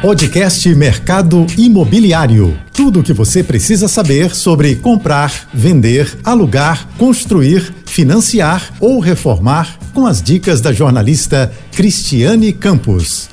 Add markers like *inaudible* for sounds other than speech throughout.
Podcast Mercado Imobiliário. Tudo o que você precisa saber sobre comprar, vender, alugar, construir, financiar ou reformar com as dicas da jornalista Cristiane Campos.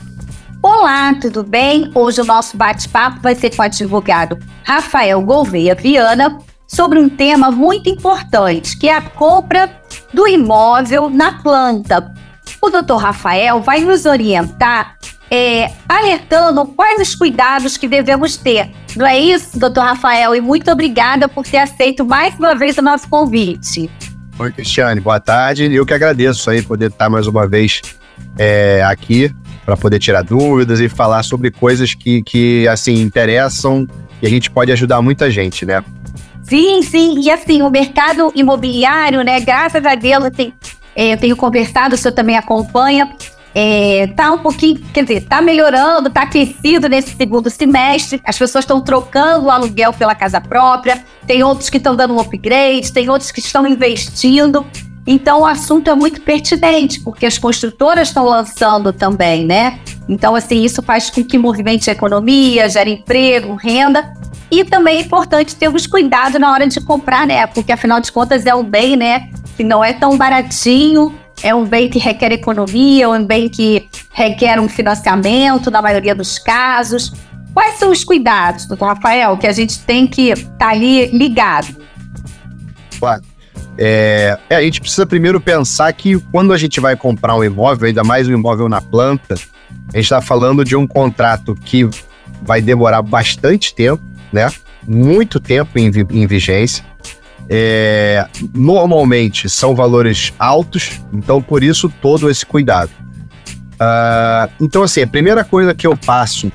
Olá, tudo bem? Hoje o nosso bate-papo vai ser com o advogado Rafael Gouveia Viana sobre um tema muito importante, que é a compra do imóvel na planta. O doutor Rafael vai nos orientar é, alertando quais os cuidados que devemos ter. Não é isso, doutor Rafael? E muito obrigada por ter aceito mais uma vez o nosso convite. Oi, Cristiane, boa tarde. Eu que agradeço aí poder estar mais uma vez é, aqui para poder tirar dúvidas e falar sobre coisas que, que assim interessam e a gente pode ajudar muita gente, né? Sim, sim. E assim, o mercado imobiliário, né? Graças a Deus, é, eu tenho conversado, o senhor também acompanha. É, tá um pouquinho, quer dizer, tá melhorando, tá aquecido nesse segundo semestre. As pessoas estão trocando o aluguel pela casa própria. Tem outros que estão dando um upgrade, tem outros que estão investindo. Então o assunto é muito pertinente, porque as construtoras estão lançando também, né? Então, assim, isso faz com que movimente a economia, gere emprego, renda. E também é importante termos cuidado na hora de comprar, né? Porque afinal de contas é um bem, né? Que não é tão baratinho, é um bem que requer economia, é um bem que requer um financiamento, na maioria dos casos. Quais são os cuidados, doutor Rafael, que a gente tem que estar tá ali ligado? Claro. É, é, a gente precisa primeiro pensar que quando a gente vai comprar um imóvel, ainda mais um imóvel na planta, a gente está falando de um contrato que vai demorar bastante tempo, né? Muito tempo em, em vigência. É, normalmente são valores altos, então por isso todo esse cuidado. Uh, então, assim, a primeira coisa que eu passo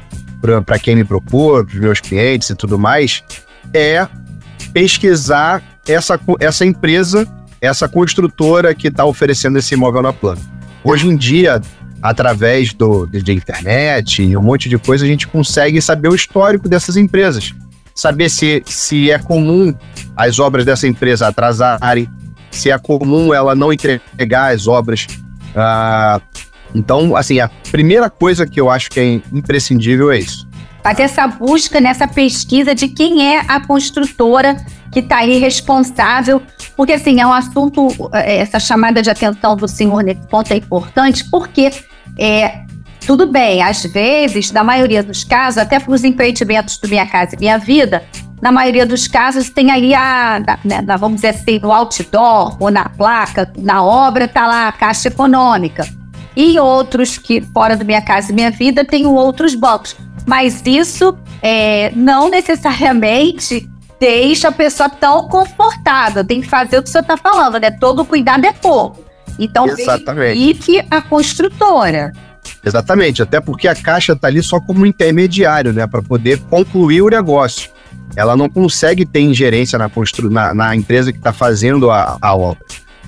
para quem me propor, para os meus clientes e tudo mais, é pesquisar essa, essa empresa, essa construtora que está oferecendo esse imóvel na planta. Hoje em dia, através do, de, de internet e um monte de coisa, a gente consegue saber o histórico dessas empresas. Saber se, se é comum as obras dessa empresa atrasarem, se é comum ela não entregar as obras. Ah, então, assim, a primeira coisa que eu acho que é imprescindível é isso. Fazer essa busca nessa pesquisa de quem é a construtora que está aí responsável, porque assim, é um assunto, é, essa chamada de atenção do senhor nesse ponto é importante, porque é, tudo bem, às vezes, na maioria dos casos, até para os empreendimentos do Minha Casa e Minha Vida, na maioria dos casos tem aí a, né, vamos dizer assim, no outdoor ou na placa, na obra, está lá a Caixa Econômica. E outros que, fora do Minha Casa e Minha Vida, tem outros bancos. Mas isso é, não necessariamente deixa a pessoa tão confortável. Tem que fazer o que você está falando, né? Todo cuidado é pouco. Então, verifique a construtora. Exatamente, até porque a Caixa está ali só como intermediário, né? Para poder concluir o negócio. Ela não consegue ter ingerência na, constru... na, na empresa que está fazendo a, a obra.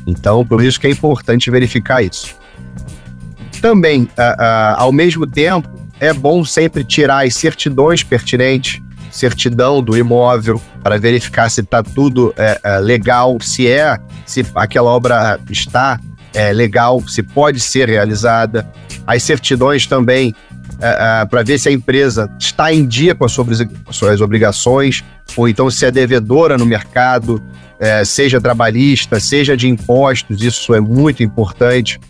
Então, por isso que é importante verificar isso. Também, ao mesmo tempo, é bom sempre tirar as certidões pertinentes, certidão do imóvel, para verificar se está tudo é, é, legal, se é, se aquela obra está é, legal, se pode ser realizada. As certidões também é, é, para ver se a empresa está em dia com as suas, obrigações, ou então se é devedora no mercado, é, seja trabalhista, seja de impostos, isso é muito importante,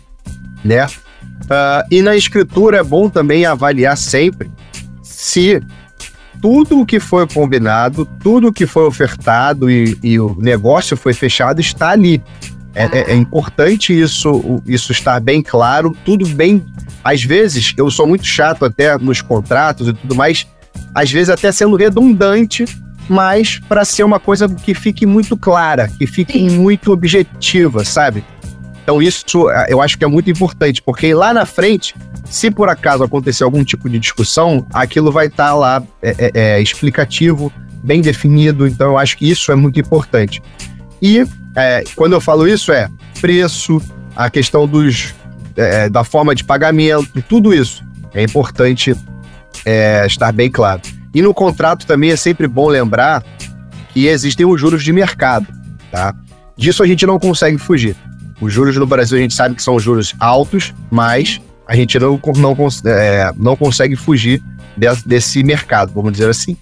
né? Uh, e na escritura é bom também avaliar sempre se tudo o que foi combinado, tudo o que foi ofertado e, e o negócio foi fechado está ali. É, é, é, importante isso, isso estar bem claro, tudo bem. Às vezes, eu sou muito chato até nos contratos e tudo mais, às vezes até sendo redundante, mas para ser uma coisa que fique muito clara, que fique Sim. muito objetiva, sabe? Então isso é, eu acho que é muito importante, porque lá na frente, se por acaso acontecer algum tipo de discussão, aquilo vai estar tá lá é, é, é, explicativo, bem definido. Então eu acho que isso é muito importante. E é, quando eu falo isso é preço, a questão dos é, da forma de pagamento, tudo isso é importante estar bem claro. E no contrato também é sempre bom lembrar que existem os juros de mercado, tá? Disso a gente não consegue fugir. Os juros no Brasil a gente sabe que são juros altos, mas a gente não, não, é, não consegue fugir desse mercado, vamos dizer assim.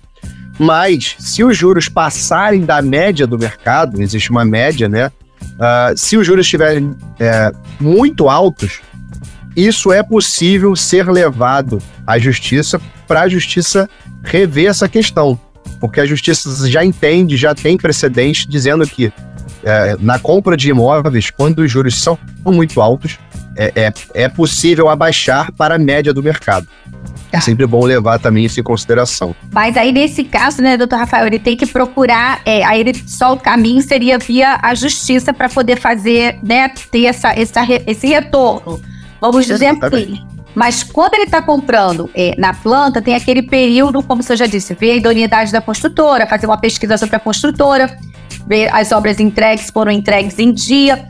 Mas, se os juros passarem da média do mercado, existe uma média, né? Uh, se os juros estiverem é, muito altos, isso é possível ser levado à justiça para a justiça rever essa questão. Porque a justiça já entende, já tem precedente dizendo que é, na compra de imóveis, quando os juros são muito altos, é, é, é possível abaixar para a média do mercado. É tá. sempre bom levar também isso em consideração. Mas aí, nesse caso, né, doutor Rafael, ele tem que procurar, é, aí ele, só o caminho seria via a justiça para poder fazer, né, ter essa, essa, esse retorno. Vamos dizer assim. Mas quando ele está comprando é, na planta, tem aquele período, como você já disse, ver a idoneidade da construtora, fazer uma pesquisa sobre a construtora, ver as obras entregues foram entregues em dia.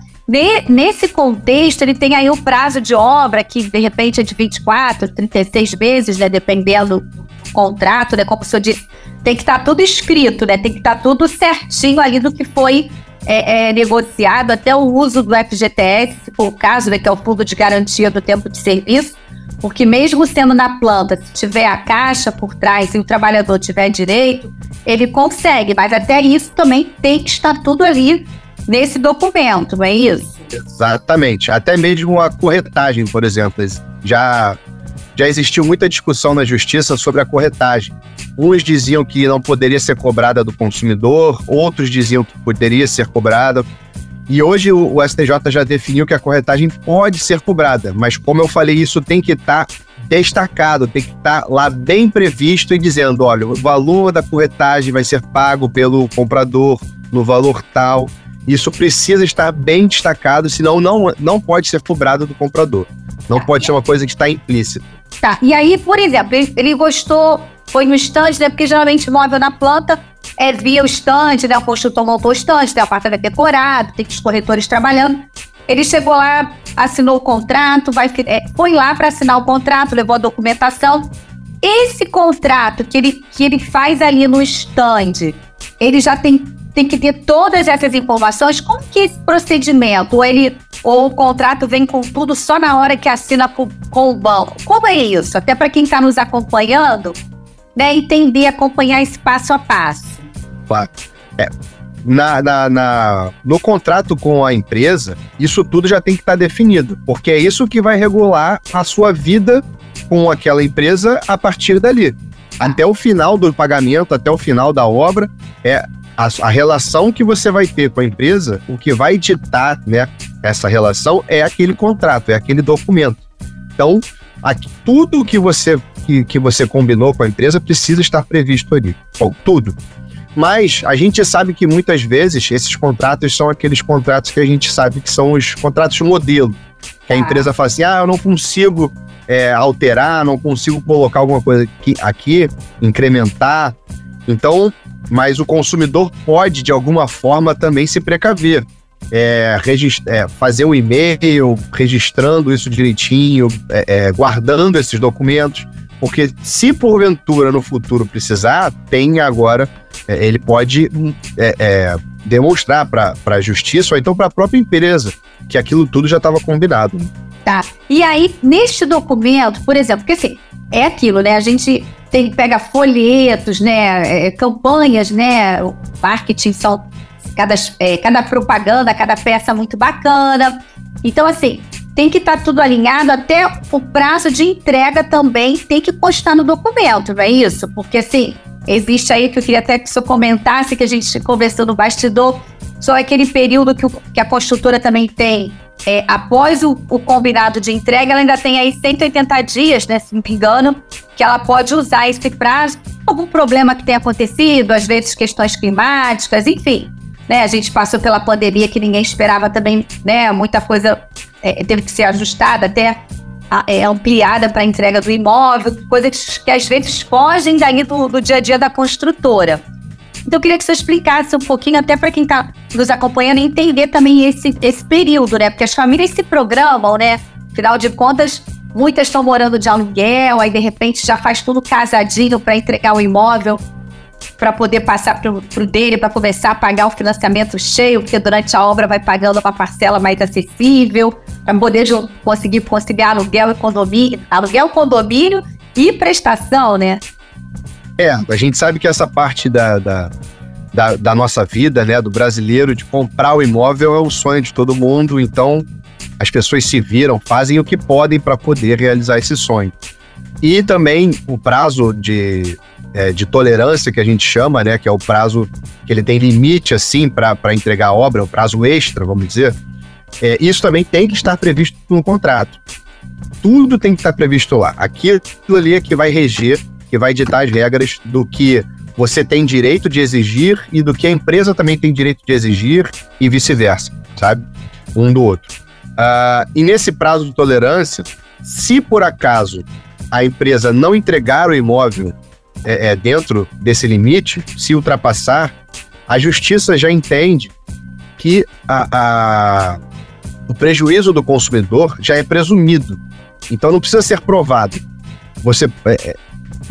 Nesse contexto, ele tem aí o prazo de obra, que de repente é de 24, 36 meses, né? Dependendo do contrato, né? Como o senhor disse, tem que estar tá tudo escrito, né? Tem que estar tá tudo certinho ali do que foi é, é, negociado, até o uso do FGTS, se for o caso, né? Que é o Fundo de Garantia do Tempo de Serviço. Porque mesmo sendo na planta, se tiver a caixa por trás e o trabalhador tiver direito, ele consegue, mas até isso também tem que estar tudo ali nesse documento, não é isso? Exatamente. Até mesmo a corretagem, por exemplo. Já, já existiu muita discussão na justiça sobre a corretagem. Uns diziam que não poderia ser cobrada do consumidor, outros diziam que poderia ser cobrada. E hoje o, STJ já definiu que a corretagem pode ser cobrada, mas como eu falei, isso tem que estar tá destacado, tem que estar tá lá bem previsto e dizendo: olha, o valor da corretagem vai ser pago pelo comprador no valor tal. Isso precisa estar bem destacado, senão não, não pode ser cobrado do comprador. Não tá. pode ser uma coisa que está implícita. Tá. E aí, por exemplo, ele, ele gostou, foi no estande, né? Porque geralmente móvel na planta é via o estande, né? O construtor montou o estande, tem o apartamento decorado, tem os corretores trabalhando. Ele chegou lá, assinou o contrato, vai, é, foi lá para assinar o contrato, levou a documentação. Esse contrato que ele, que ele faz ali no stand, ele já tem tem que ter todas essas informações. Como que esse procedimento? Ou, ele, ou o contrato vem com tudo só na hora que assina com, o banco? Como é isso? Até para quem está nos acompanhando, né, entender, acompanhar esse passo a passo. Claro. É, na, na, na, no contrato com a empresa, isso tudo já tem que estar tá definido, porque é isso que vai regular a sua vida com aquela empresa a partir dali. Até o final do pagamento, até o final da obra, é a, a, relação que você vai ter com a empresa, o que vai ditar né, essa relação é aquele contrato, é aquele documento. Então, aqui, tudo que você, que, que você combinou com a empresa precisa estar previsto ali. Bom, tudo. Mas a gente sabe que muitas vezes esses contratos são aqueles contratos que a gente sabe que são os contratos modelo. Que a ah. empresa fala assim: ah, eu não consigo é, alterar, não consigo colocar alguma coisa aqui, aqui incrementar. Então, mas o consumidor pode, de alguma forma, também se precaver. É, é, fazer um e-mail registrando isso direitinho, é, é, guardando esses documentos, porque se porventura no futuro precisar, tem agora, é, ele pode é, demonstrar para a justiça ou então para a própria empresa que aquilo tudo já estava combinado. Tá. E aí, neste documento, por exemplo, porque assim, é aquilo, né? A gente tem, pega folhetos, né, é, campanhas, né, o marketing são cada, é, cada propaganda, cada peça muito bacana. Então, assim, tem que estar tá tudo alinhado, até o prazo de entrega também tem que constar no documento, não é isso? Porque, assim, existe aí que eu queria até que o senhor comentasse, que a gente conversou no bastidor, só aquele período que, o, que a construtora também tem é, após o, o, combinado de entrega, ela ainda tem aí 180 dias, né, se não me engano, que ela pode usar esse prazo. Algum problema que tenha acontecido, às vezes questões climáticas, enfim. Né, a gente passou pela pandemia que ninguém esperava também, né? Muita coisa é, teve que ser ajustada, até é, ampliada para a entrega do imóvel, coisas que às vezes fogem daí do, do dia a dia da construtora. Então eu queria que você explicasse um pouquinho, até para quem está nos acompanhando, entender também esse, esse período, né? Porque as famílias se programam, né? Afinal de contas, muitas estão morando de aluguel, aí de repente já faz tudo casadinho para entregar o imóvel para poder passar para o dele, para começar a pagar o financiamento cheio, porque durante a obra vai pagando uma parcela mais acessível, para poder conseguir conciliar aluguel e condomínio, aluguel, condomínio e prestação, né? É, a gente sabe que essa parte da, da, da, da nossa vida, né, do brasileiro, de comprar o imóvel é o sonho de todo mundo, então as pessoas se viram, fazem o que podem para poder realizar esse sonho. E também o prazo de, é, de tolerância que a gente chama, né, que é o prazo que ele tem limite assim para entregar a obra, o prazo extra, vamos dizer, é, isso também tem que estar previsto no contrato. Tudo tem que estar previsto lá. Aquilo ali é que vai reger, que vai ditar as regras do que você tem direito de exigir e do que a empresa também tem direito de exigir e vice-versa, sabe? Um do outro. Uh, e nesse prazo de tolerância, se por acaso a empresa não entregar o imóvel é, é, dentro desse limite, se ultrapassar, a justiça já entende que a, a, o prejuízo do consumidor já é presumido. Então não precisa ser provado. Você, é, é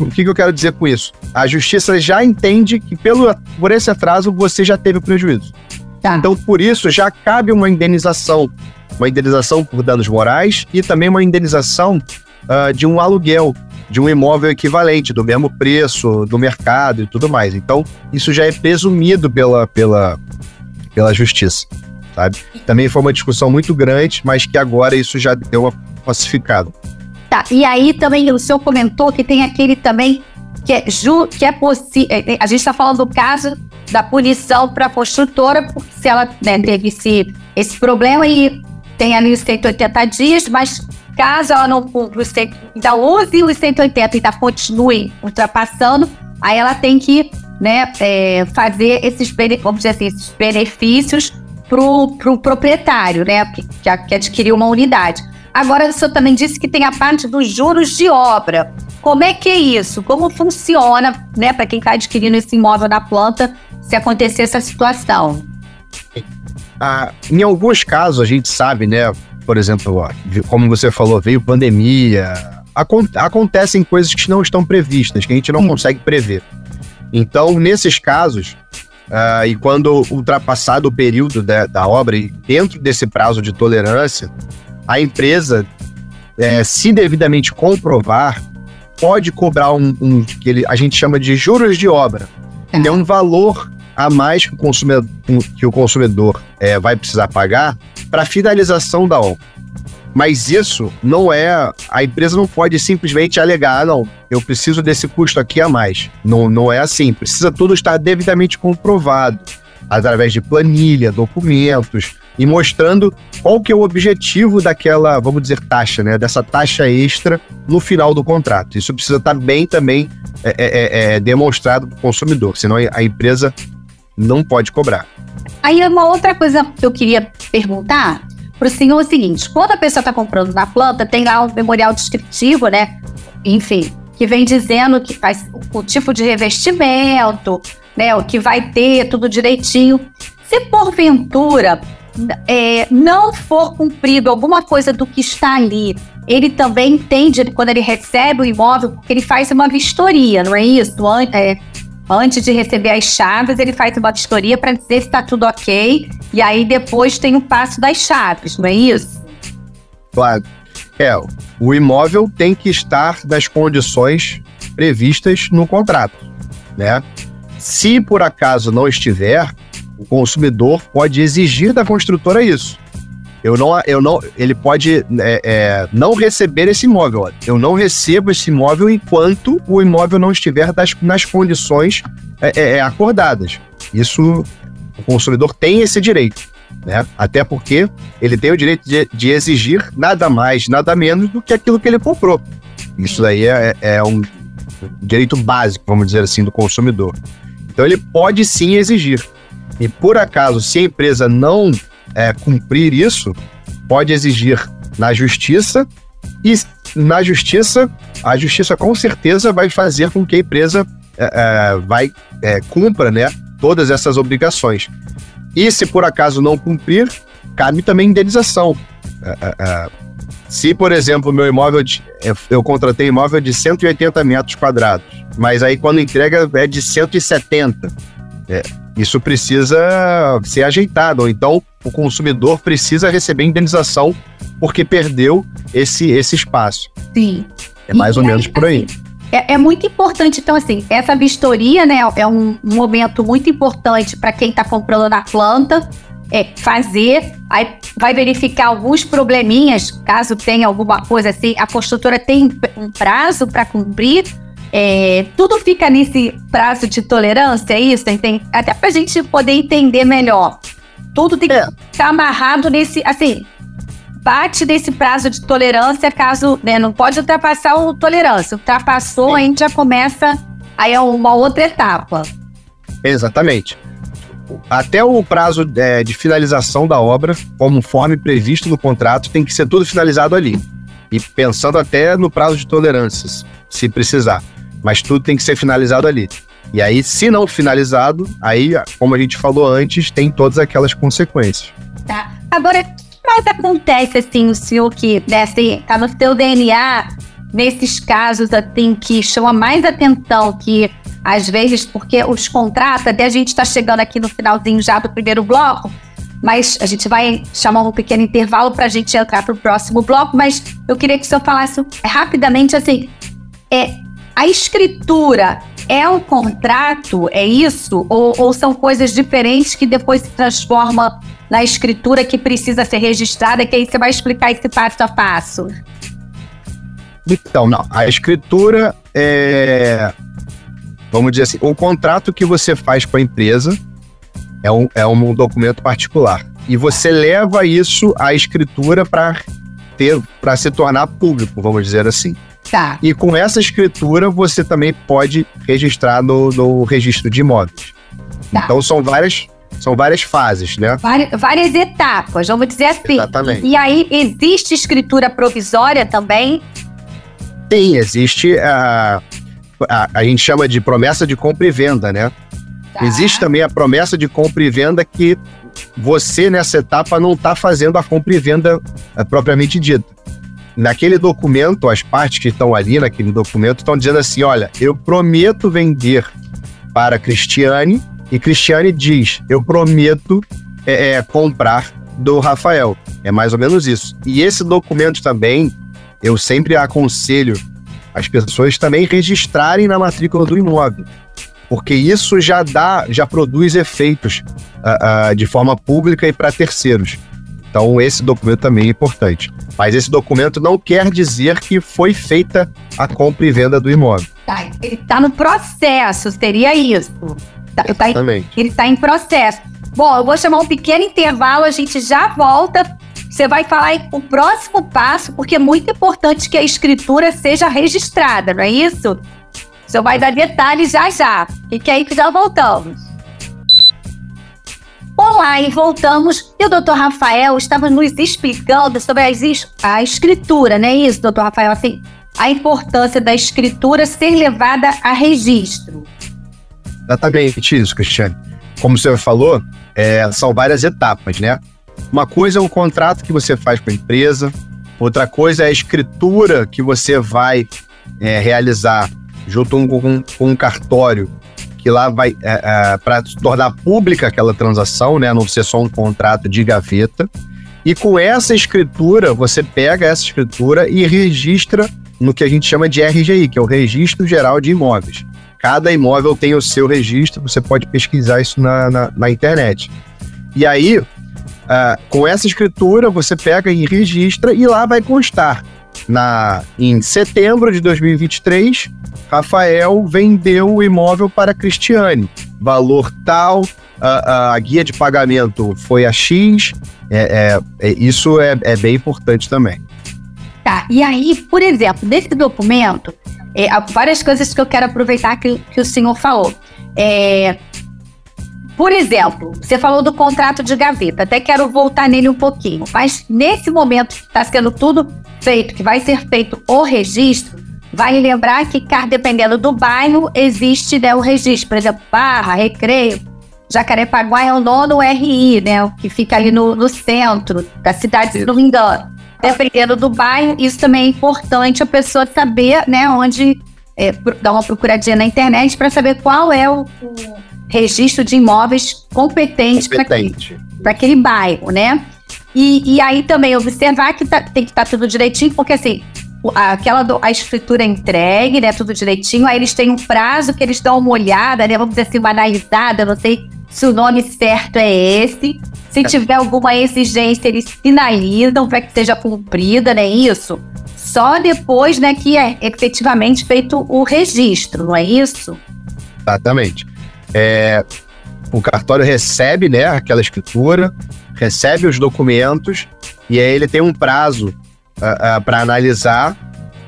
o que, que, eu quero dizer com isso? A justiça já entende que pelo, por esse atraso você já teve prejuízo. Tá. Então, por isso, já cabe uma indenização. Uma indenização por danos morais e também uma indenização uh, de um aluguel de um imóvel equivalente, do mesmo preço, do mercado e tudo mais. Então, isso já é presumido pela, pela, pela justiça, sabe? Também foi uma discussão muito grande, mas que agora isso já deu uma pacificada. Tá, e aí também o senhor comentou que tem aquele também que é, ju, que é possível. É, é, a gente está falando do caso da punição para a construtora, porque se ela né, teve esse, esse problema e tem ali os 180 dias, mas Caso ela não cumpra os 100, então use os 180 e ainda continue ultrapassando, aí ela tem que né, é, fazer esses, vamos dizer assim, esses benefícios para o pro proprietário, né, que, que adquiriu uma unidade. Agora, o senhor também disse que tem a parte dos juros de obra. Como é que é isso? Como funciona, né, para quem está adquirindo esse imóvel na planta, se acontecer essa situação? Ah, em alguns casos, a gente sabe, né, por exemplo, ó, como você falou, veio pandemia. acontecem coisas que não estão previstas, que a gente não consegue prever. Então, nesses casos, uh, e quando ultrapassado o período da, da obra, e dentro desse prazo de tolerância, a empresa, é, se devidamente comprovar, pode cobrar um, um, que ele, a gente chama de juros de obra, que é um valor a mais que o consumidor, que o consumidor é, vai precisar pagar para finalização da obra. Mas isso não é. A empresa não pode simplesmente alegar, ah, não, eu preciso desse custo aqui a mais. Não, não é assim. Precisa tudo estar devidamente comprovado através de planilha, documentos e mostrando qual que é o objetivo daquela, vamos dizer, taxa, né? Dessa taxa extra no final do contrato. Isso precisa estar bem também é, é, é, é demonstrado para o consumidor, senão a empresa não pode cobrar. Aí uma outra coisa que eu queria perguntar para o senhor é o seguinte: quando a pessoa está comprando na planta, tem lá um memorial descritivo, né? Enfim, que vem dizendo que faz o tipo de revestimento, né? O que vai ter, tudo direitinho. Se porventura é, não for cumprido alguma coisa do que está ali, ele também entende quando ele recebe o imóvel, porque ele faz uma vistoria, não é isso? É, antes de receber as chaves, ele faz uma vistoria para dizer se está tudo ok. E aí depois tem o passo das chaves, não é isso? Claro. É, o imóvel tem que estar nas condições previstas no contrato, né? Se por acaso não estiver, o consumidor pode exigir da construtora isso. Eu não, eu não, ele pode é, é, não receber esse imóvel. Eu não recebo esse imóvel enquanto o imóvel não estiver das, nas condições é, é, é, acordadas. Isso, o consumidor tem esse direito, né? Até porque ele tem o direito de, de exigir nada mais, nada menos do que aquilo que ele comprou. Isso aí é, é um direito básico, vamos dizer assim, do consumidor. Então ele pode sim exigir. E por acaso, se a empresa não é, cumprir isso, pode exigir na justiça e na justiça, a justiça com certeza vai fazer com que a empresa é, é, vai é, cumpra né, todas essas obrigações. E se por acaso não cumprir, cabe também indenização. É, é, se, por exemplo, meu imóvel, de, eu contratei imóvel de 180 metros quadrados, mas aí quando entrega é de 170, é, isso precisa ser ajeitado, ou então o consumidor precisa receber indenização porque perdeu esse, esse espaço. Sim. É mais e ou menos por aí. Assim, é, é, muito importante, então, assim, essa vistoria, né, é um, um momento muito importante para quem está comprando na planta, é fazer, aí vai verificar alguns probleminhas, caso tenha alguma coisa assim, a construtora tem um prazo para cumprir, é, tudo fica nesse prazo de tolerância, é isso? Tem, até para a gente poder entender melhor. Tudo tem que é. ficar amarrado nesse, assim, bate desse prazo de tolerância caso, né, não pode ultrapassar o tolerância. Ultrapassou, a gente já começa, aí é uma outra etapa. Exatamente. Até o prazo é, de finalização da obra, conforme previsto no contrato, tem que ser tudo finalizado ali. E pensando até no prazo de tolerâncias, se precisar. Mas tudo tem que ser finalizado ali. E aí, se não finalizado, aí, como a gente falou antes, tem todas aquelas consequências. Tá. Agora, mais acontece, assim, o senhor que, né, assim, tá no seu DNA, nesses casos, assim, que chama mais atenção, que às vezes, porque os contratos, até a gente está chegando aqui no finalzinho já do primeiro bloco, mas a gente vai chamar um pequeno intervalo para a gente entrar para o próximo bloco, mas eu queria que o senhor falasse rapidamente, assim, é, a escritura é um contrato, é isso? Ou, ou são coisas diferentes que depois se transforma na escritura que precisa ser registrada, que aí você vai explicar esse passo a passo. Então, não. A escritura é. Vamos dizer assim, o contrato que você faz com a empresa é um, é um documento particular. E você leva isso à escritura para ter para se tornar público, vamos dizer assim. Tá. E com essa escritura você também pode registrar no, no registro de imóveis. Tá. Então são várias são várias fases, né? Várias, várias etapas, vamos dizer assim. Exatamente. E aí, existe escritura provisória também? Sim, existe a, a, a gente chama de promessa de compra e venda, né? Tá. Existe também a promessa de compra e venda que você, nessa etapa, não está fazendo a compra e venda é, propriamente dita. Naquele documento, as partes que estão ali naquele documento estão dizendo assim: olha, eu prometo vender para Cristiane e Cristiane diz: Eu prometo é, é, comprar do Rafael. É mais ou menos isso. E esse documento também, eu sempre aconselho as pessoas também registrarem na matrícula do imóvel. Porque isso já dá, já produz efeitos uh, uh, de forma pública e para terceiros. Então, esse documento também é importante. Mas esse documento não quer dizer que foi feita a compra e venda do imóvel. Tá, ele está no processo, seria isso. Tá, tá em, ele está em processo. Bom, eu vou chamar um pequeno intervalo, a gente já volta. Você vai falar o próximo passo, porque é muito importante que a escritura seja registrada, não é isso? Você vai dar detalhes já já. E que aí que já voltamos. Olá, e voltamos. E o doutor Rafael estava nos explicando sobre a escritura, não é isso, doutor Rafael? Assim, a importância da escritura ser levada a registro. Exatamente isso, Cristiane. Como você falou, é, são várias etapas, né? Uma coisa é um contrato que você faz com a empresa, outra coisa é a escritura que você vai é, realizar junto com, com, um cartório, que lá vai é, é, para tornar pública aquela transação, né? Não ser só um contrato de gaveta. E com essa escritura, você pega essa escritura e registra no que a gente chama de RGI, que é o Registro Geral de Imóveis. Cada imóvel tem o seu registro, você pode pesquisar isso na, na, na internet. E aí, uh, com essa escritura, você pega e registra e lá vai constar. Na, em setembro de 2023, Rafael vendeu o imóvel para Cristiane. Valor tal, a, a guia de pagamento foi a X. É, é, é, isso é, é bem importante também. Tá, e aí, por exemplo, nesse documento, é, várias coisas que eu quero aproveitar que, que o senhor falou. É, por exemplo, você falou do contrato de gaveta, até quero voltar nele um pouquinho, mas nesse momento que está sendo tudo feito, que vai ser feito o registro, vale lembrar que, dependendo do bairro, existe né, o registro, por exemplo, barra, recreio. Jacarepaguá é o nono RI, né? O que fica ali no, no centro da cidade, se não me engano. Dependendo do bairro, isso também é importante a pessoa saber, né, onde é, dar uma procuradinha na internet para saber qual é o, o, registro de imóveis competente, competente. para aquele bairro, né? E, e, aí também observar que tá, tem que estar tá tudo direitinho, porque assim, aquela do, a escritura é entregue, né? Tudo direitinho. Aí eles têm um prazo que eles dão uma olhada, né? Vamos dizer assim, uma analisada, não sei se o nome certo é esse. Se tiver alguma exigência, eles finalizam para que seja cumprida, né? Isso. Só depois, né, que é efetivamente feito o registro, não é isso? Exatamente. É, o cartório recebe, né, aquela escritura, recebe os documentos e aí ele tem um prazo uh, uh, para analisar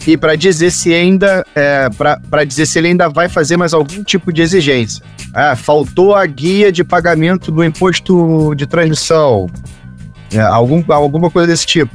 e para dizer se ainda é, para dizer se ele ainda vai fazer mais algum tipo de exigência. Ah, faltou a guia de pagamento do imposto de transmissão, é, algum, alguma coisa desse tipo.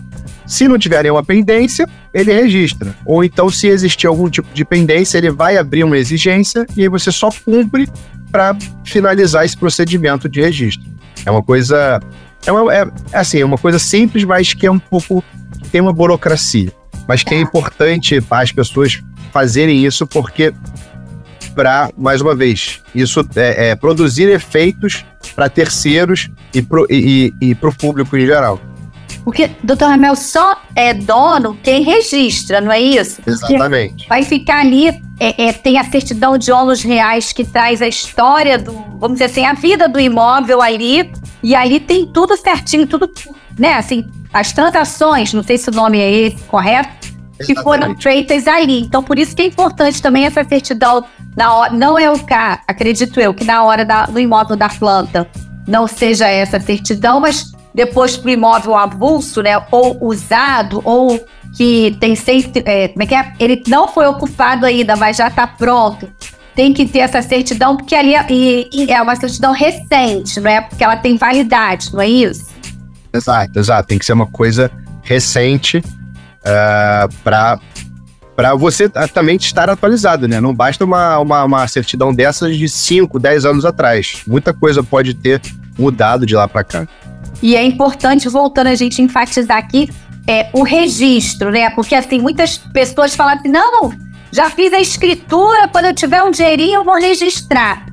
Se não tiver nenhuma pendência, ele registra. Ou então, se existir algum tipo de pendência, ele vai abrir uma exigência e aí você só cumpre para finalizar esse procedimento de registro. É uma coisa. É, é, é assim, é uma coisa simples, mas que é um pouco. tem uma burocracia mas que é importante as pessoas fazerem isso porque para mais uma vez isso é, é produzir efeitos para terceiros e para o público em geral. Porque, doutor Ramel, só é dono quem registra, não é isso? Exatamente. Porque vai ficar ali, é, é, tem a certidão de ônus reais que traz a história do, vamos dizer assim, a vida do imóvel ali, e ali tem tudo certinho, tudo, né, assim, as transações, não sei se o nome é esse, correto? que foram feitas ali. Então, por isso que é importante também essa certidão na hora. Não é o cá, acredito eu, que na hora da, do imóvel da planta não seja essa certidão, mas depois para o imóvel avulso, né? Ou usado, ou que tem sempre. É, como é que é? Ele não foi ocupado ainda, mas já está pronto. Tem que ter essa certidão, porque ali é, e, é uma certidão recente, não é? Porque ela tem validade, não é isso? Exato, exato. Tem que ser uma coisa recente uh, é, para para você também estar atualizado, né? Não basta uma, uma, uma, certidão dessas de 5, 10 anos atrás. Muita coisa pode ter mudado de lá para cá. E é importante, voltando a gente enfatizar aqui, é, o registro, né? Porque assim, muitas pessoas falam assim, não, já fiz a escritura, quando eu tiver um dinheirinho eu vou registrar.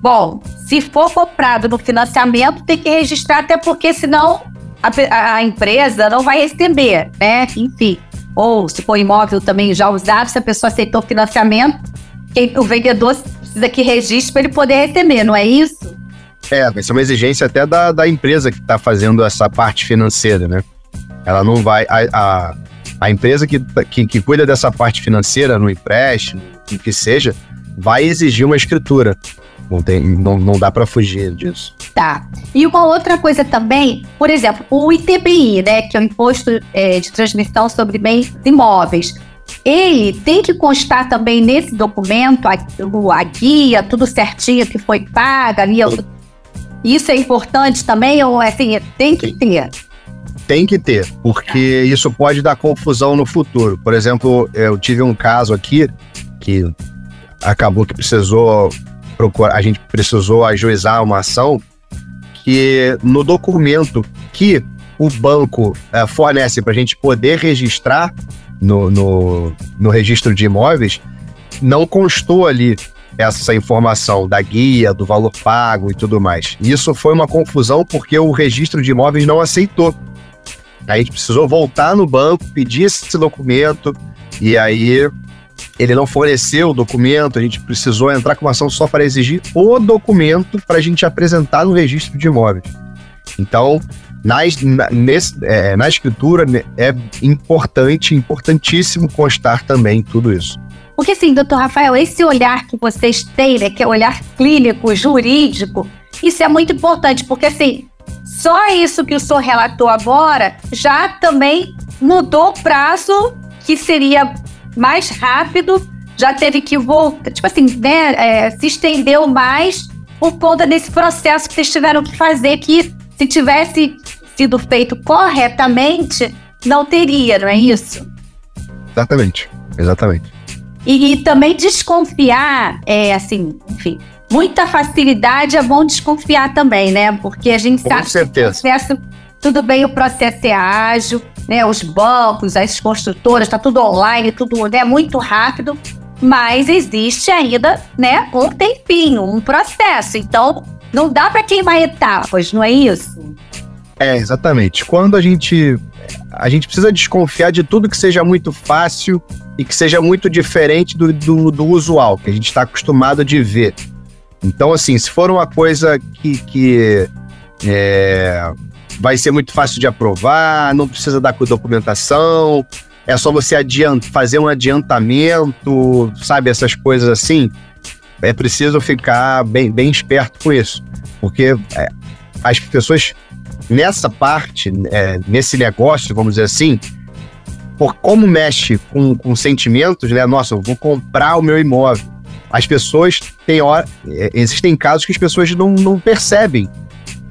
Bom, se for comprado no financiamento, tem que registrar, até porque senão a, a, empresa não vai receber, né? Enfim. Ou se for imóvel também já usado, se a pessoa aceitou financiamento, quem, o vendedor precisa que registre para ele poder receber, não é isso? É, vai ser uma exigência até da, da empresa que está fazendo essa parte financeira, né? Ela não vai. A, a, a empresa que, que, que, cuida dessa parte financeira, no empréstimo, o que seja, vai exigir uma escritura. Não, tem, não, não dá para fugir disso. Tá. E uma outra coisa também, por exemplo, o ITBI, né, que é o Imposto é, de Transmissão sobre Bens Imóveis, ele tem que constar também nesse documento a, a guia, tudo certinho que foi paga ali. Isso é importante também, ou assim, tem que ter? Tem que ter, porque isso pode dar confusão no futuro. Por exemplo, eu tive um caso aqui que acabou que precisou procurar, a gente precisou ajuizar uma ação que no documento que o banco é, fornece para a gente poder registrar no, no, no registro de imóveis, não constou ali essa informação da guia, do valor pago e tudo mais. Isso foi uma confusão porque o registro de imóveis não aceitou. A gente precisou voltar no banco, pedir esse documento, e aí ele não forneceu o documento, a gente precisou entrar com uma ação só para exigir o documento para a gente apresentar no registro de imóveis. Então, na, nesse, é, na escritura né, é importante, importantíssimo constar também tudo isso. Porque assim, doutor Rafael, esse olhar que vocês têm, né, que é o olhar clínico, jurídico, isso é muito importante, porque assim, só isso que o senhor relatou agora já também mudou o prazo que seria mais rápido, já teve que voltar, tipo assim, né, é, se estendeu mais por conta desse processo que vocês tiveram que fazer, que se tivesse sido feito corretamente, não teria, não é isso? Exatamente, exatamente. E, e também desconfiar, é assim, enfim, muita facilidade é bom desconfiar também, né? Porque a gente Com sabe certeza. que o processo, tudo bem, o processo é ágil, né? Os bancos, as construtoras, tá tudo online, tudo né, muito rápido, mas existe ainda, né, um tempinho, um processo. Então, não dá para queimar etapas, não é isso? É, exatamente. Quando a gente a gente precisa desconfiar de tudo que seja muito fácil e que seja muito diferente do, do, do usual, que a gente está acostumado de ver. Então, assim, se for uma coisa que, que é, vai ser muito fácil de aprovar, não precisa dar com documentação, é só você fazer um adiantamento, sabe, essas coisas assim, é preciso ficar bem, bem esperto com isso. Porque é, as pessoas nessa parte, é, nesse negócio, vamos dizer assim, por como mexe com, com sentimentos, né? Nossa, eu vou comprar o meu imóvel. As pessoas têm hora. é, Existem casos que as pessoas não, não percebem.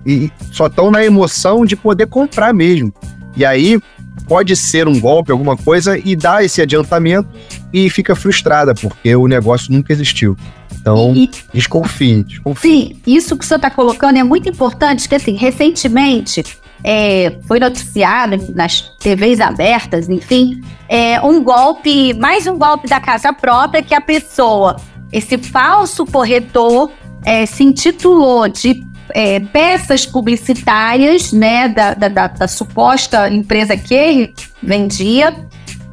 E só estão na emoção de poder comprar mesmo. E aí pode ser um golpe, alguma coisa, e dá esse adiantamento e fica frustrada, porque o negócio nunca existiu. Então, E- desconfie, desconfie. Sim, isso que você está colocando é muito importante, que assim, recentemente é, foi noticiado nas TVs abertas, enfim, é, um golpe, mais um golpe da casa própria, que a pessoa, esse falso corretor, é, se intitulou de é, peças publicitárias, né, da, da, da- da suposta empresa que vendia,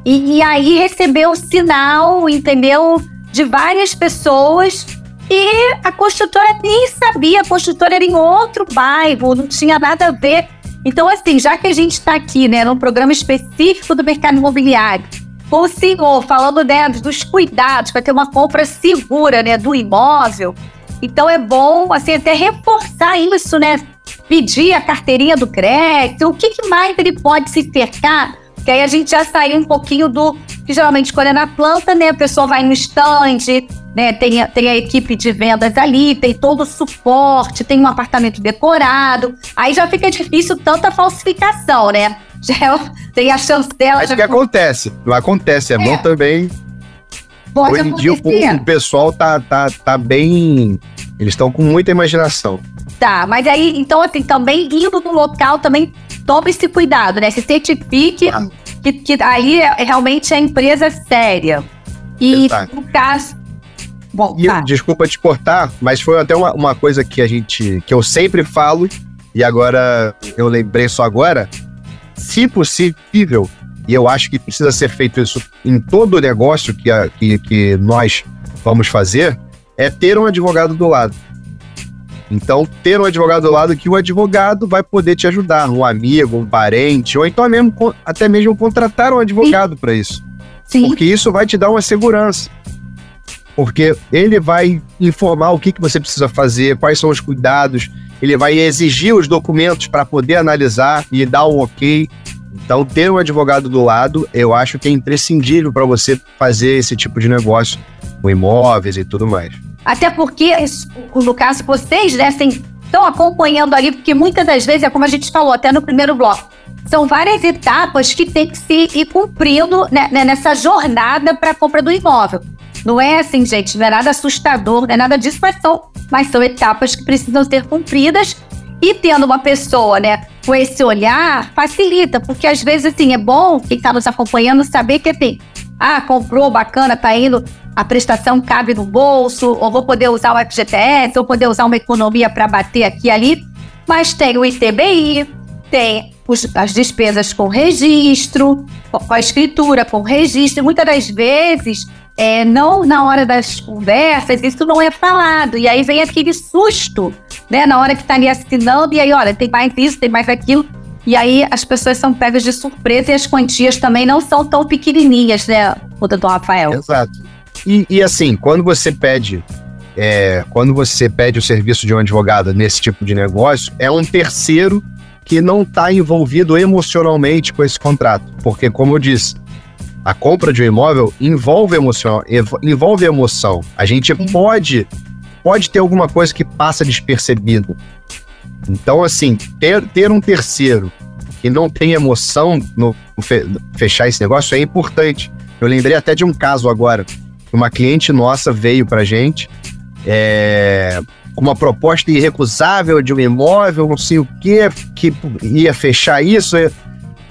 e, e aí recebeu sinal, entendeu, de várias pessoas e a construtora nem sabia, a construtora era em outro bairro, não tinha nada a ver. Então, assim, já que a gente está aqui, né, num programa específico do mercado imobiliário, com o senhor falando né, dos cuidados para ter uma compra segura né, do imóvel, então é bom, assim, até reforçar isso, né? Pedir a carteirinha do crédito, o que, que mais ele pode se cercar que aí a gente já saiu um pouquinho do. Que geralmente, quando é na planta, né? A pessoa vai no stand, né? Tem, a- tem a equipe de vendas ali, tem todo o suporte, tem um apartamento decorado. Aí já fica difícil tanta falsificação, né? *laughs* Já é- tem a chancela. Mas já o que acontece? Não acontece, é, bom É. também. Pode Hoje em dia o, o pessoal tá, tá, tá bem. Eles estão com muita imaginação. Tá, mas aí, então, assim, também indo no local, também tome esse cuidado, né? Se certifique Ah. que, que aí é, realmente é empresa séria. E Exato. no caso. Bom, E tá. desculpa te cortar, mas foi até uma, uma coisa que a gente. que eu sempre falo, e agora eu lembrei só agora. Se possível, e eu acho que precisa ser feito isso em todo o negócio que, a- que, que nós vamos fazer, é ter um advogado do lado. Então, ter um advogado do lado que o advogado vai poder te ajudar, um amigo, um parente, ou então mesmo, até mesmo contratar um advogado para isso. Sim. Porque isso vai te dar uma segurança. Porque ele vai informar o que, que você precisa fazer, quais são os cuidados, ele vai exigir os documentos para poder analisar e dar um ok. Então, ter um advogado do lado, eu acho que é imprescindível para você fazer esse tipo de negócio com imóveis e tudo mais. Até porque, no caso, vocês né, estão acompanhando ali, porque muitas das vezes, é como a gente falou até no primeiro bloco, são várias etapas que tem que se ir cumprindo né, né, nessa jornada para a compra do imóvel. Não é assim, gente, não é nada assustador, não é nada disso, mas são, mas são etapas que precisam ser cumpridas. E tendo uma pessoa, né, com esse olhar, facilita, porque às vezes, assim, é bom quem está nos acompanhando saber que, assim, ah, comprou, bacana, tá indo, a prestação cabe no bolso, ou vou poder usar o FGTS, ou poder usar uma economia para bater aqui e ali. Mas tem o ITBI, tem os- as despesas com registro, com a escritura, com registro. Muitas das vezes, é, não na hora das conversas, isso não é falado. E aí vem aquele susto, né? Na hora que tá ali assinando, e aí, olha, tem mais isso, tem mais aquilo. E aí as pessoas são pegas de surpresa e as quantias também não são tão pequenininhas, né, o doutor Rafael? Exato. E, e assim, quando você pede, é, quando você pede o serviço de um advogado nesse tipo de negócio, é um terceiro que não está envolvido emocionalmente com esse contrato, porque como eu disse, a compra de um imóvel envolve emoção, envolve emoção. A gente pode pode ter alguma coisa que passa despercebido. Então, assim, ter, ter um terceiro que não tem emoção no fe- fechar esse negócio é importante. Eu lembrei até de um caso agora. Uma cliente nossa veio pra gente é, uma proposta irrecusável de um imóvel, não sei o quê, que ia fechar isso.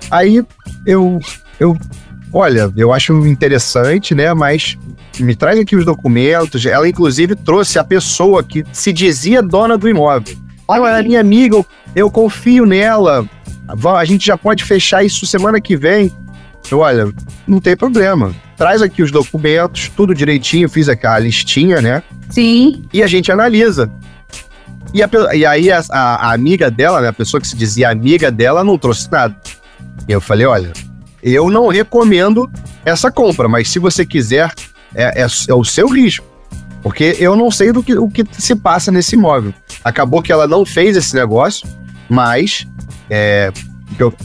Aí eu, eu olha, eu acho interessante, né? Mas me traz aqui os documentos. Ela, inclusive, trouxe a pessoa que se dizia dona do imóvel. Olha, ela é minha amiga, eu, eu confio nela. A gente já pode fechar isso semana que vem. Eu, olha, não tem problema. Traz aqui os documentos, tudo direitinho, fiz aquela listinha, né? Sim. E a gente analisa. E, a, e aí a, a, a, amiga dela, né, a pessoa que se dizia amiga dela, não trouxe nada. E eu falei, olha, eu não recomendo essa compra, mas se você quiser, é, é, é o seu risco. Porque eu não sei do que, o que se passa nesse imóvel. Acabou que ela não fez esse negócio, mas é,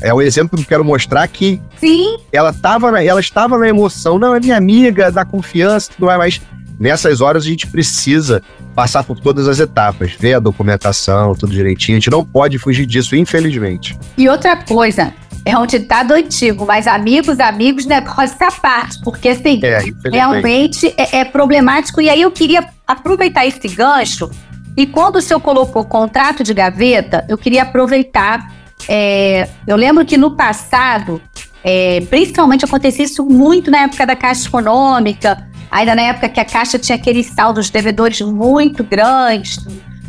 é o exemplo que eu quero mostrar que Sim. ela estava ela estava na emoção, não, é minha amiga, da confiança, tudo mais, mas nessas horas a gente precisa passar por todas as etapas, ver a documentação, tudo direitinho. A gente não pode fugir disso, infelizmente. E outra coisa, é um ditado antigo, mas amigos, amigos, negócio à parte, porque assim, é, realmente é, é, problemático. E aí eu queria aproveitar esse gancho. E quando o senhor colocou contrato de gaveta, eu queria aproveitar. É, eu lembro que no passado, é, principalmente acontecia isso muito na época da Caixa Econômica, ainda na época que a Caixa tinha aqueles saldos devedores muito grandes,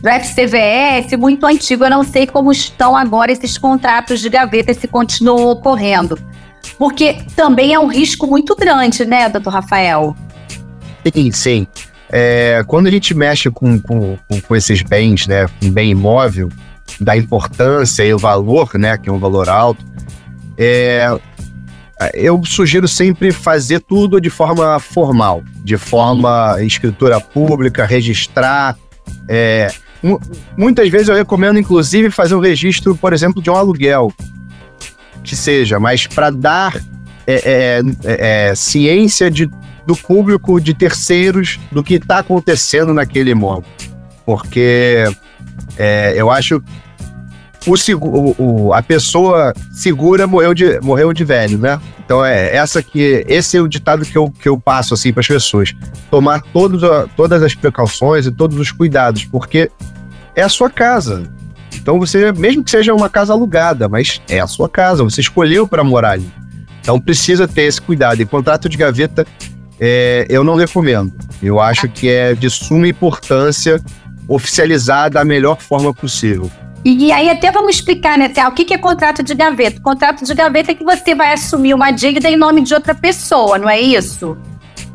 do FCVS, muito antigo. Eu não sei como estão agora esses contratos de gaveta, se continuam ocorrendo. Porque também é um risco muito grande, né, doutor Rafael? Sim, sim. É, quando a gente mexe com, com, com, esses bens, né, com bem imóvel, da importância e o valor, né, que é um valor alto, é, eu sugiro sempre fazer tudo de forma formal, de forma escritura pública, registrar. É, muitas vezes eu recomendo, inclusive, fazer um registro, por exemplo, de um aluguel, que seja, mas para dar é, é, é, é, ciência de, do público, de terceiros, do que está acontecendo naquele imóvel. Porque é, eu acho o, o, a pessoa segura morreu de, morreu de velho, né? Então é essa que esse é o ditado que eu, que eu passo assim para as pessoas, tomar todos, todas as precauções e todos os cuidados, porque é a sua casa. Então você, mesmo que seja uma casa alugada, mas é a sua casa, você escolheu para morar ali. Então precisa ter esse cuidado. E contrato de gaveta é, eu não recomendo. Eu acho que é de suma importância oficializar da melhor forma possível. E aí até vamos explicar, né, Théo, o que é contrato de gaveta? Contrato de gaveta é que você vai assumir uma dívida em nome de outra pessoa, não é isso?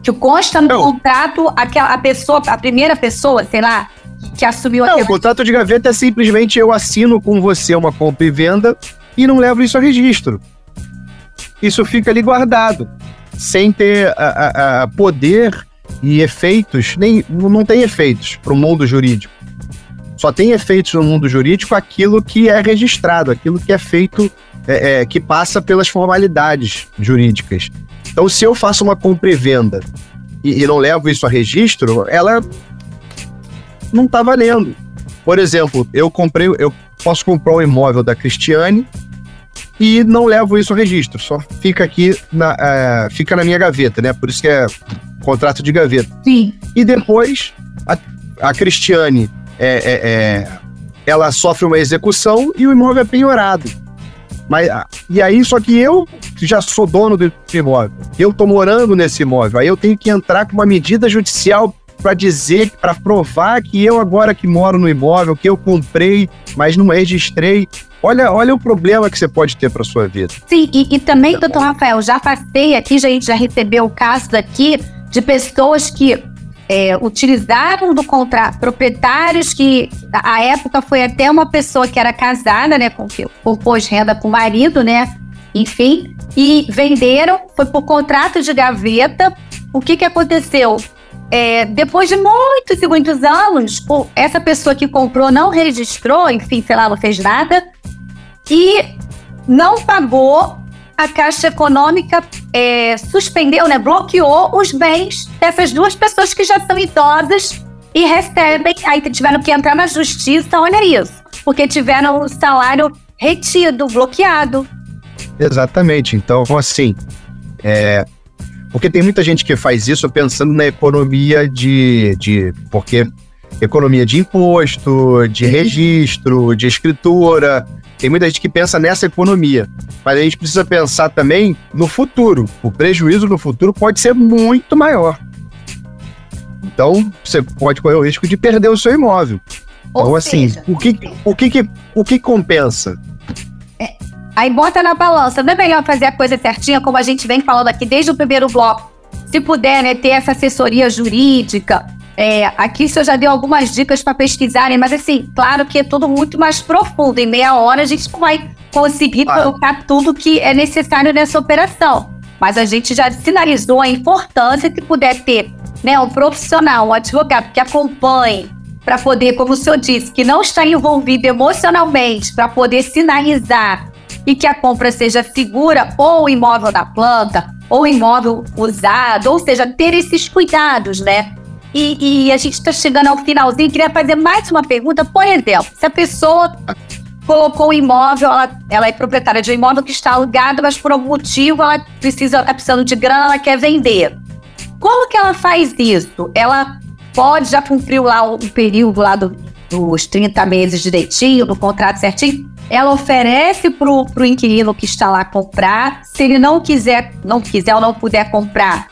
Que consta no não. contrato aquela, a pessoa, a primeira pessoa, sei lá, que assumiu Não, o contrato de gaveta é simplesmente eu assino com você uma compra e venda e não levo isso a registro. Isso fica ali guardado, sem ter a, a, a poder e efeitos, nem não tem efeitos para o mundo jurídico. Só tem efeitos no mundo jurídico aquilo que é registrado, aquilo que é feito, é, é, que passa pelas formalidades jurídicas. Então, se eu faço uma compra e venda e, e não levo isso a registro, ela não está valendo. Por exemplo, eu comprei, eu posso comprar um imóvel da Cristiane e não levo isso a registro, só fica aqui na, é, fica na minha gaveta, né? Por isso que é contrato de gaveta. Sim. E depois a, a Cristiane é, é, é, ela sofre uma execução e o imóvel é penhorado. Mas, e aí, só que eu já sou dono do imóvel, eu estou morando nesse imóvel, aí eu tenho que entrar com uma medida judicial para dizer, para provar que eu agora que moro no imóvel, que eu comprei, mas não registrei. Olha, olha o problema que você pode ter para sua vida. Sim, e, e também, doutor Rafael, já passei aqui, gente já recebeu casos aqui de pessoas que é, utilizaram do contrato, proprietários que, à época, foi até uma pessoa que era casada, né, com que pôs renda para o marido, né, enfim, e venderam, foi por contrato de gaveta. O que, que aconteceu? É, depois de muitos e muitos anos, essa pessoa que comprou não registrou, enfim, sei lá, não fez nada, e não pagou a Caixa Econômica é, suspendeu, né, bloqueou os bens dessas duas pessoas que já são idosas e recebem, aí tiveram que entrar na justiça, olha isso, porque tiveram o salário retido, bloqueado. Exatamente. Então, assim, é, porque tem muita gente que faz isso pensando na economia de. de porque economia de imposto, de registro, de escritura. Tem muita gente que pensa nessa economia, mas a gente precisa pensar também no futuro. O prejuízo no futuro pode ser muito maior. Então, você pode correr o risco de perder o seu imóvel. Ou então, assim, seja, o que, o que, o que compensa? É, aí bota na balança. Não é melhor fazer a coisa certinha, como a gente vem falando aqui desde o primeiro bloco? Se puder, né, ter essa assessoria jurídica. É, aqui você já deu algumas dicas para pesquisarem, mas assim, claro que é tudo muito mais profundo. Em meia hora a gente não vai conseguir claro. colocar tudo que é necessário nessa operação. Mas a gente já sinalizou a importância que puder ter né, um profissional, um advogado que acompanhe para poder, como o senhor disse, que não está envolvido emocionalmente, para poder sinalizar e que a compra seja segura, ou imóvel da planta, ou imóvel usado, ou seja, ter esses cuidados, né? E, e a gente está chegando ao finalzinho, queria fazer mais uma pergunta. Por exemplo, se a pessoa colocou o imóvel, ela, ela é proprietária de um imóvel que está alugado, mas por algum motivo ela precisa, está precisando de grana, ela quer vender. Como que ela faz isso? Ela pode, já cumpriu lá o período lá do, dos 30 meses direitinho, do contrato certinho, ela oferece para o inquilino que está lá comprar. Se ele não quiser, não quiser ou não puder comprar,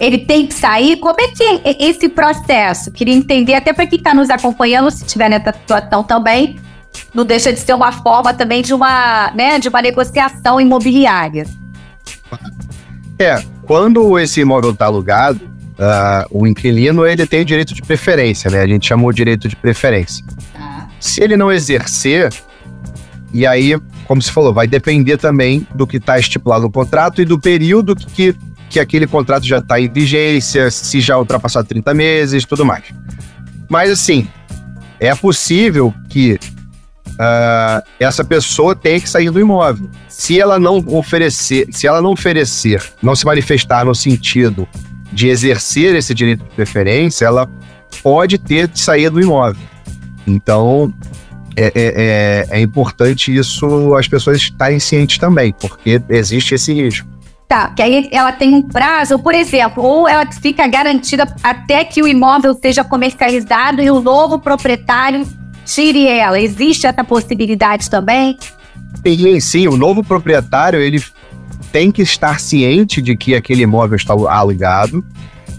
ele tem que sair. Como é que é esse processo? Queria entender, até para quem está nos acompanhando, se tiver nessa situação também, não deixa de ser uma forma também de uma, né, de uma negociação imobiliária. É, quando esse imóvel está alugado, uh, o inquilino ele tem direito de preferência, né? A gente chamou direito de preferência. Tá. Se ele não exercer, e aí, como se falou, vai depender também do que está estipulado no contrato e do período que, que aquele contrato já está em vigência, se já ultrapassar 30 meses, tudo mais. Mas assim, é possível que uh, essa pessoa tenha que sair do imóvel. Se ela não oferecer, se ela não oferecer, não se manifestar no sentido de exercer esse direito de preferência, ela pode ter de sair do imóvel. Então, é, é, é, é, importante isso as pessoas estarem cientes também, porque existe esse risco. Tá, que aí ela tem um prazo, por exemplo, ou ela fica garantida até que o imóvel seja comercializado e o novo proprietário tire ela. Existe essa possibilidade também? Sim, sim. O novo proprietário, ele tem que estar ciente de que aquele imóvel está alugado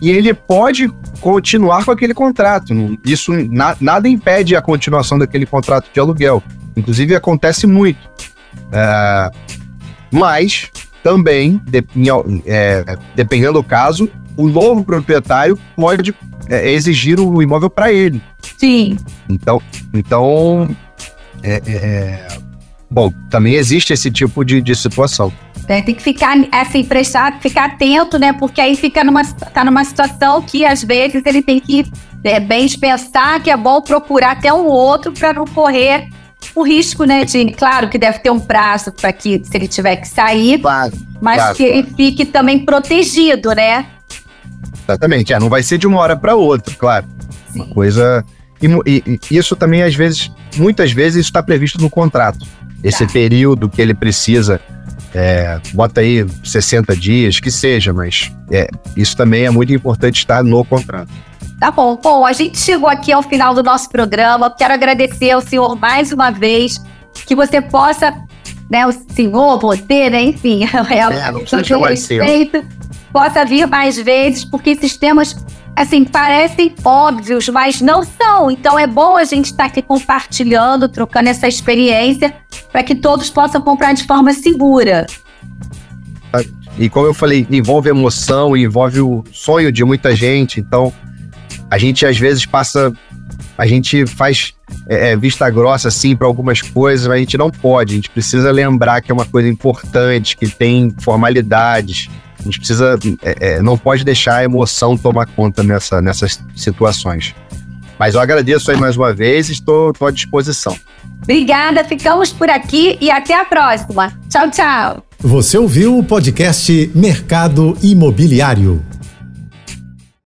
e ele pode continuar com aquele contrato. Isso na, nada impede a continuação daquele contrato de aluguel. Inclusive acontece muito. É, mas também, de, é, dependendo do caso, o novo proprietário pode é, exigir o imóvel para ele. Sim. Então, então é, é, é bom, também existe esse tipo de, de situação. É, tem que ficar, assim, prestar, ficar atento, né? Porque aí fica numa, tá numa situação que, às vezes, ele tem que é, bem pensar que é bom procurar até um outro para não correr o risco, né, de, claro que deve ter um prazo para que, se ele tiver que sair, claro, mas claro, que ele fique também protegido, né? Exatamente, é, não vai ser de uma hora para outra, claro. Sim. Uma coisa. E, e, e, isso também, às vezes, muitas vezes, está previsto no contrato. Esse tá. período que ele precisa é, bota aí 60 dias, que seja, mas é, isso também é muito importante estar no contrato. Tá bom. Bom, a gente chegou aqui ao final do nosso programa. Quero agradecer ao senhor mais uma vez. Que você possa, né, o senhor, você, né, enfim, *laughs* é, é, não precisa respeito, possa vir mais vezes, porque esses temas assim, parecem óbvios, mas não são. Então é bom a gente estar tá aqui compartilhando, trocando essa experiência, para que todos possam comprar de forma segura. E como eu falei, envolve emoção, envolve o sonho de muita gente. Então, a gente às vezes passa. A gente faz é, é vista grossa assim para algumas coisas, mas a gente não pode. A gente precisa lembrar que é uma coisa importante, que tem formalidades a gente precisa, é, é, não pode deixar a emoção tomar conta nessa, nessas situações. Mas eu agradeço aí mais uma vez e estou, estou à disposição. Obrigada, ficamos por aqui e até a próxima. Tchau, tchau. Você ouviu o podcast Mercado Imobiliário.